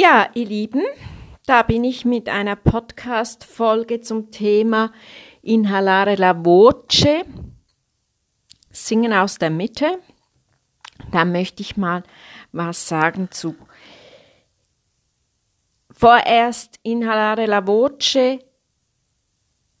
Ja, ihr Lieben, da bin ich mit einer Podcast-Folge zum Thema Inhalare la voce, Singen aus der Mitte. Da möchte ich mal was sagen zu. Vorerst Inhalare la voce,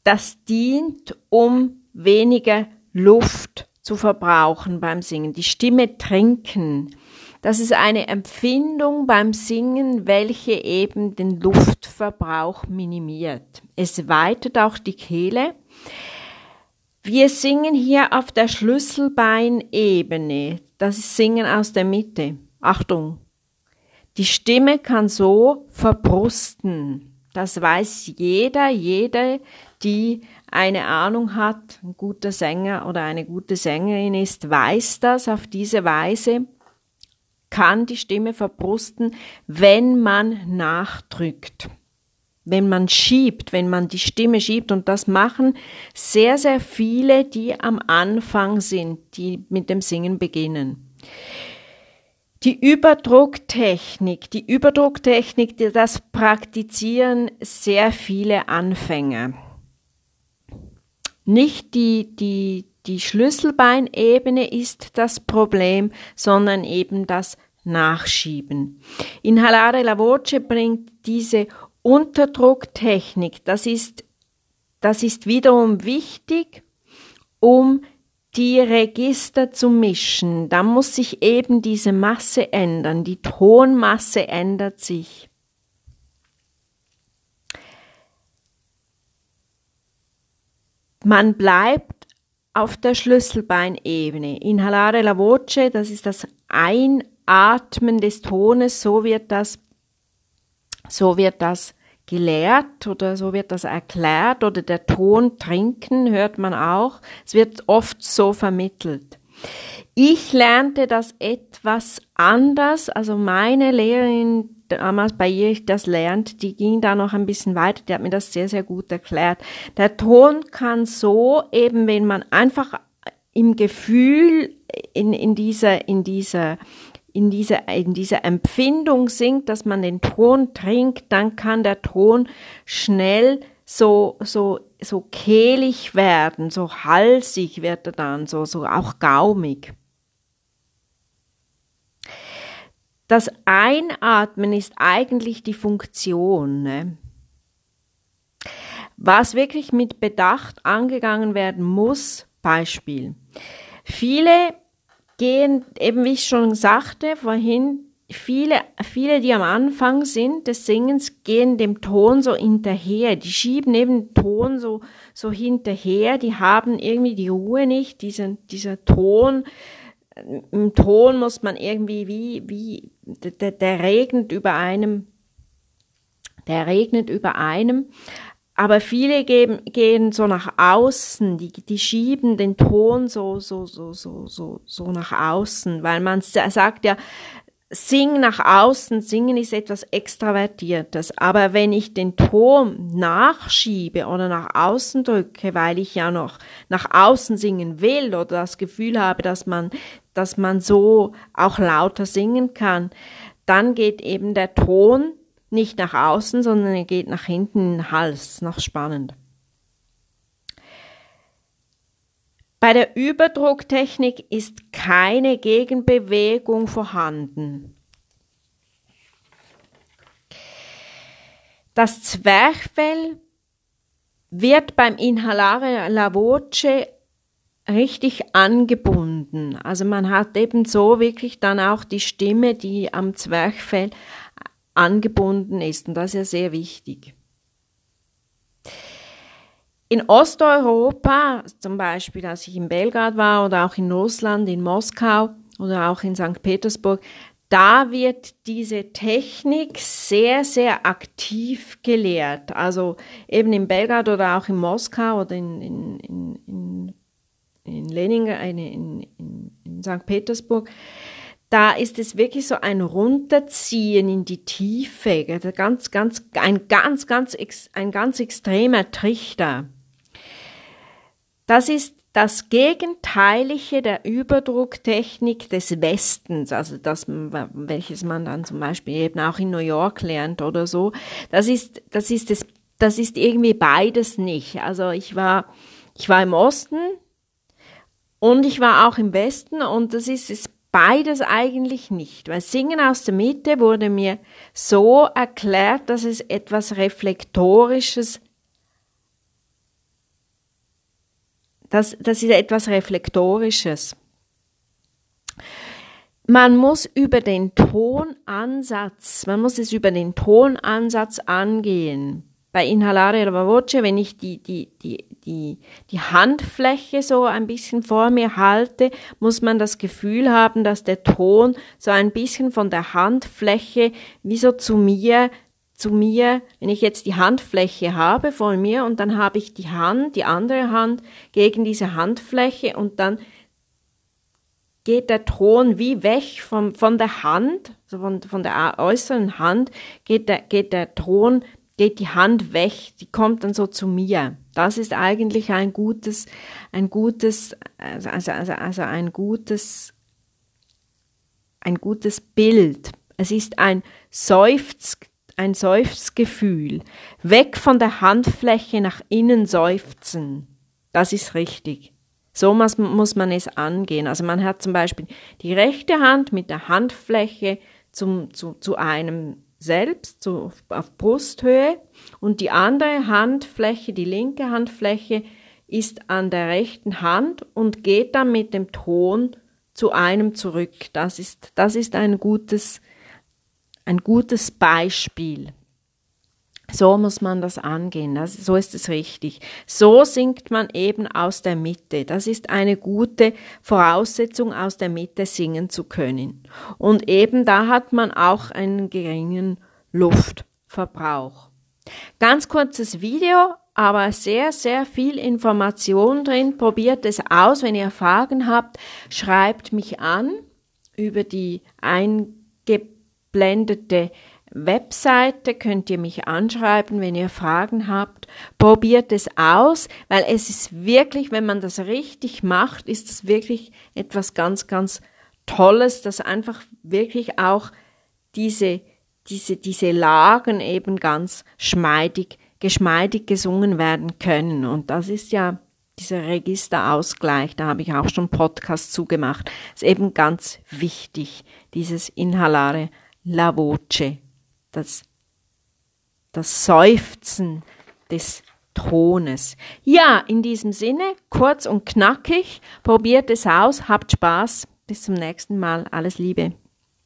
das dient, um weniger Luft zu verbrauchen beim Singen, die Stimme trinken. Das ist eine Empfindung beim Singen, welche eben den Luftverbrauch minimiert. Es weitet auch die Kehle. Wir singen hier auf der Schlüsselbeinebene. Das ist Singen aus der Mitte. Achtung. Die Stimme kann so verbrusten. Das weiß jeder, jede, die eine Ahnung hat, ein guter Sänger oder eine gute Sängerin ist, weiß das auf diese Weise kann die Stimme verbrusten, wenn man nachdrückt. Wenn man schiebt, wenn man die Stimme schiebt, und das machen sehr, sehr viele, die am Anfang sind, die mit dem Singen beginnen. Die Überdrucktechnik, die Überdrucktechnik, das praktizieren sehr viele Anfänger. Nicht die, die, die Schlüsselbeinebene ist das Problem, sondern eben das Nachschieben. Inhalare la voce bringt diese Unterdrucktechnik, das ist, das ist wiederum wichtig, um die Register zu mischen. Da muss sich eben diese Masse ändern, die Tonmasse ändert sich. Man bleibt auf der Schlüsselbeinebene. Inhalare la voce, das ist das Einatmen des Tones, so wird das, so wird das gelehrt oder so wird das erklärt oder der Ton trinken hört man auch. Es wird oft so vermittelt. Ich lernte das etwas anders, also meine Lehrerin damals bei ihr ich das lernt, die ging da noch ein bisschen weiter, die hat mir das sehr, sehr gut erklärt. Der Ton kann so eben, wenn man einfach im Gefühl in, in dieser, in dieser, in dieser, in dieser Empfindung singt, dass man den Ton trinkt, dann kann der Ton schnell so, so, so kehlig werden, so halsig wird er dann, so, so auch gaumig. Das Einatmen ist eigentlich die Funktion. Ne? Was wirklich mit Bedacht angegangen werden muss, Beispiel. Viele gehen, eben wie ich schon sagte vorhin, viele, viele, die am Anfang sind des Singens, gehen dem Ton so hinterher. Die schieben eben den Ton so, so hinterher. Die haben irgendwie die Ruhe nicht. Diesen, dieser Ton im Ton muss man irgendwie wie, wie, der, der regnet über einem, der regnet über einem. Aber viele geben, gehen so nach außen, die, die schieben den Ton so, so, so, so, so, so nach außen, weil man sagt ja, Sing nach außen, singen ist etwas Extravertiertes. Aber wenn ich den Ton nachschiebe oder nach außen drücke, weil ich ja noch nach außen singen will oder das Gefühl habe, dass man, dass man so auch lauter singen kann, dann geht eben der Ton nicht nach außen, sondern er geht nach hinten in den Hals, noch spannend. Bei der Überdrucktechnik ist keine Gegenbewegung vorhanden. Das Zwerchfell wird beim Inhalare la voce richtig angebunden. Also man hat eben so wirklich dann auch die Stimme, die am Zwerchfell angebunden ist. Und das ist ja sehr wichtig. In Osteuropa, zum Beispiel als ich in Belgrad war oder auch in Russland, in Moskau oder auch in St. Petersburg, da wird diese Technik sehr, sehr aktiv gelehrt. Also eben in Belgrad oder auch in Moskau oder in, in, in, in Leningrad, in, in, in St. Petersburg, da ist es wirklich so ein Runterziehen in die Tiefe, ganz, ganz, ein ganz, ganz, ein ganz extremer Trichter. Das ist, das Gegenteilige der Überdrucktechnik des Westens, also das, welches man dann zum Beispiel eben auch in New York lernt oder so, das ist, das ist es, das ist irgendwie beides nicht. Also ich war, ich war im Osten und ich war auch im Westen und das ist es beides eigentlich nicht, weil Singen aus der Mitte wurde mir so erklärt, dass es etwas Reflektorisches Das, das ist etwas Reflektorisches. Man muss über den Tonansatz, man muss es über den Tonansatz angehen. Bei Inhalare la Voce, wenn ich die, die, die, die, die Handfläche so ein bisschen vor mir halte, muss man das Gefühl haben, dass der Ton so ein bisschen von der Handfläche wie so zu mir zu mir, wenn ich jetzt die Handfläche habe von mir und dann habe ich die Hand, die andere Hand gegen diese Handfläche und dann geht der Ton wie weg von, von der Hand, also von, von der äußeren Hand, geht der, geht der Ton, geht die Hand weg, die kommt dann so zu mir. Das ist eigentlich ein gutes, ein gutes, also, also, also, also ein gutes, ein gutes Bild. Es ist ein Seufz, ein Seufzgefühl. Weg von der Handfläche nach innen seufzen. Das ist richtig. So muss, man es angehen. Also man hat zum Beispiel die rechte Hand mit der Handfläche zum, zu, zu einem selbst, zu, auf Brusthöhe und die andere Handfläche, die linke Handfläche, ist an der rechten Hand und geht dann mit dem Ton zu einem zurück. Das ist, das ist ein gutes ein gutes Beispiel. So muss man das angehen, das, so ist es richtig. So singt man eben aus der Mitte. Das ist eine gute Voraussetzung, aus der Mitte singen zu können. Und eben da hat man auch einen geringen Luftverbrauch. Ganz kurzes Video, aber sehr, sehr viel Information drin. Probiert es aus. Wenn ihr Fragen habt, schreibt mich an über die eingebauten eingeblendete Webseite könnt ihr mich anschreiben, wenn ihr Fragen habt. Probiert es aus, weil es ist wirklich, wenn man das richtig macht, ist es wirklich etwas ganz, ganz Tolles, dass einfach wirklich auch diese, diese, diese Lagen eben ganz schmeidig, geschmeidig gesungen werden können. Und das ist ja dieser Registerausgleich, da habe ich auch schon Podcast zugemacht, ist eben ganz wichtig, dieses Inhalare la voce, das, das Seufzen des Tones. Ja, in diesem Sinne, kurz und knackig, probiert es aus, habt Spaß, bis zum nächsten Mal, alles Liebe.